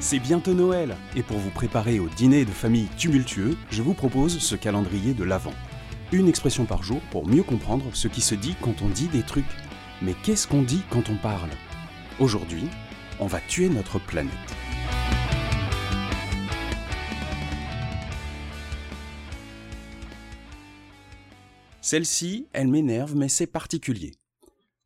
C'est bientôt Noël, et pour vous préparer au dîner de famille tumultueux, je vous propose ce calendrier de l'Avent. Une expression par jour pour mieux comprendre ce qui se dit quand on dit des trucs. Mais qu'est-ce qu'on dit quand on parle? Aujourd'hui, on va tuer notre planète. Celle-ci, elle m'énerve, mais c'est particulier.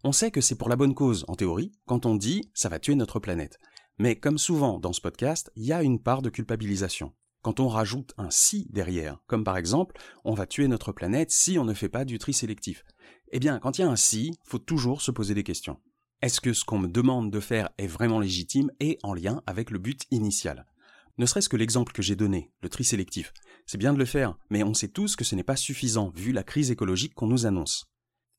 On sait que c'est pour la bonne cause, en théorie, quand on dit ça va tuer notre planète. Mais comme souvent dans ce podcast, il y a une part de culpabilisation. Quand on rajoute un si derrière, comme par exemple, on va tuer notre planète si on ne fait pas du tri sélectif. Eh bien, quand il y a un si, faut toujours se poser des questions. Est-ce que ce qu'on me demande de faire est vraiment légitime et en lien avec le but initial? Ne serait-ce que l'exemple que j'ai donné, le tri sélectif. C'est bien de le faire, mais on sait tous que ce n'est pas suffisant vu la crise écologique qu'on nous annonce.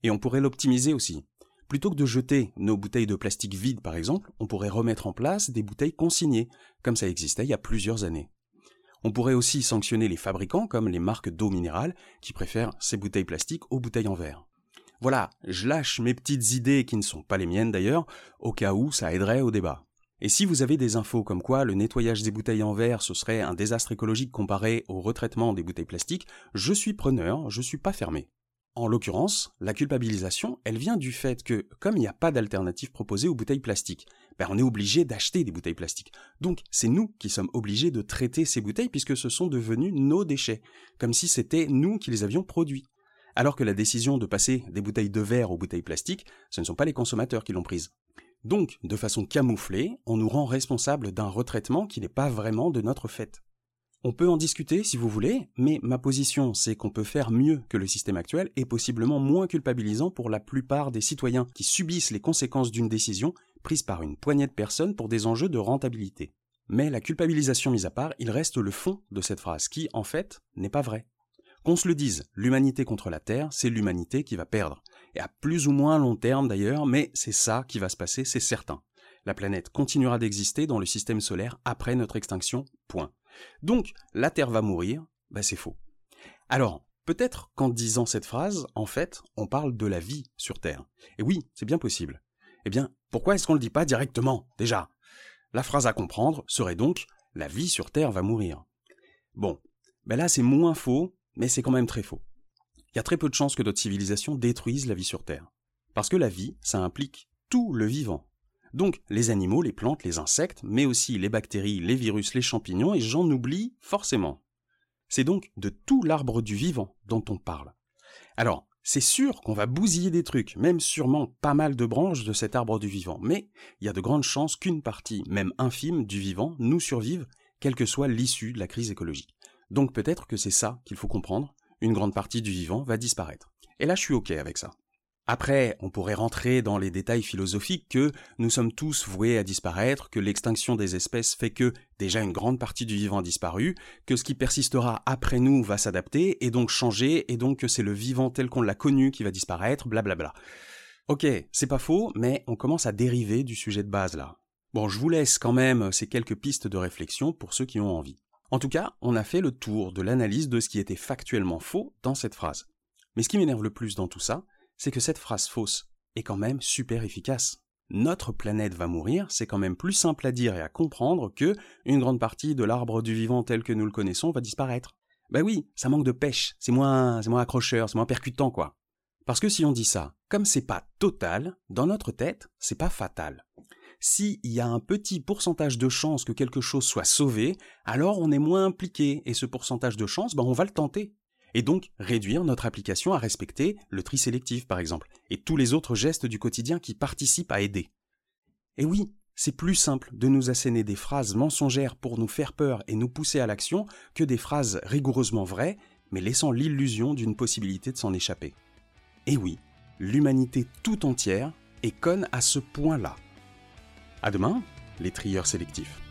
Et on pourrait l'optimiser aussi. Plutôt que de jeter nos bouteilles de plastique vides par exemple, on pourrait remettre en place des bouteilles consignées, comme ça existait il y a plusieurs années. On pourrait aussi sanctionner les fabricants comme les marques d'eau minérale qui préfèrent ces bouteilles plastiques aux bouteilles en verre. Voilà, je lâche mes petites idées qui ne sont pas les miennes d'ailleurs, au cas où ça aiderait au débat. Et si vous avez des infos comme quoi le nettoyage des bouteilles en verre ce serait un désastre écologique comparé au retraitement des bouteilles plastiques, je suis preneur, je suis pas fermé. En l'occurrence, la culpabilisation, elle vient du fait que, comme il n'y a pas d'alternative proposée aux bouteilles plastiques, ben on est obligé d'acheter des bouteilles plastiques. Donc c'est nous qui sommes obligés de traiter ces bouteilles puisque ce sont devenus nos déchets, comme si c'était nous qui les avions produits. Alors que la décision de passer des bouteilles de verre aux bouteilles plastiques, ce ne sont pas les consommateurs qui l'ont prise. Donc, de façon camouflée, on nous rend responsable d'un retraitement qui n'est pas vraiment de notre fait. On peut en discuter si vous voulez, mais ma position c'est qu'on peut faire mieux que le système actuel et possiblement moins culpabilisant pour la plupart des citoyens qui subissent les conséquences d'une décision prise par une poignée de personnes pour des enjeux de rentabilité. Mais la culpabilisation mise à part, il reste le fond de cette phrase qui, en fait, n'est pas vrai. Qu'on se le dise, l'humanité contre la Terre, c'est l'humanité qui va perdre. Et à plus ou moins long terme d'ailleurs, mais c'est ça qui va se passer, c'est certain. La planète continuera d'exister dans le système solaire après notre extinction, point. Donc, la Terre va mourir, bah c'est faux. Alors, peut-être qu'en disant cette phrase, en fait, on parle de la vie sur Terre. Et oui, c'est bien possible. Eh bien, pourquoi est-ce qu'on ne le dit pas directement, déjà? La phrase à comprendre serait donc La vie sur Terre va mourir. Bon, ben là c'est moins faux, mais c'est quand même très faux. Il y a très peu de chances que notre civilisation détruise la vie sur Terre. Parce que la vie, ça implique tout le vivant. Donc les animaux, les plantes, les insectes, mais aussi les bactéries, les virus, les champignons, et j'en oublie forcément. C'est donc de tout l'arbre du vivant dont on parle. Alors, c'est sûr qu'on va bousiller des trucs, même sûrement pas mal de branches de cet arbre du vivant, mais il y a de grandes chances qu'une partie, même infime, du vivant nous survive, quelle que soit l'issue de la crise écologique. Donc peut-être que c'est ça qu'il faut comprendre, une grande partie du vivant va disparaître. Et là je suis ok avec ça. Après, on pourrait rentrer dans les détails philosophiques que nous sommes tous voués à disparaître, que l'extinction des espèces fait que déjà une grande partie du vivant a disparu, que ce qui persistera après nous va s'adapter et donc changer, et donc que c'est le vivant tel qu'on l'a connu qui va disparaître, blablabla. Ok, c'est pas faux, mais on commence à dériver du sujet de base là. Bon, je vous laisse quand même ces quelques pistes de réflexion pour ceux qui ont envie. En tout cas, on a fait le tour de l'analyse de ce qui était factuellement faux dans cette phrase. Mais ce qui m'énerve le plus dans tout ça, c'est que cette phrase fausse est quand même super efficace. Notre planète va mourir, c'est quand même plus simple à dire et à comprendre que une grande partie de l'arbre du vivant tel que nous le connaissons va disparaître. Ben oui, ça manque de pêche, c'est moins, c'est moins accrocheur, c'est moins percutant quoi. Parce que si on dit ça, comme c'est pas total, dans notre tête, c'est pas fatal. S'il y a un petit pourcentage de chance que quelque chose soit sauvé, alors on est moins impliqué, et ce pourcentage de chance, ben on va le tenter et donc réduire notre application à respecter le tri sélectif par exemple, et tous les autres gestes du quotidien qui participent à aider. Et oui, c'est plus simple de nous asséner des phrases mensongères pour nous faire peur et nous pousser à l'action que des phrases rigoureusement vraies, mais laissant l'illusion d'une possibilité de s'en échapper. Et oui, l'humanité tout entière est conne à ce point-là. À demain, les trieurs sélectifs.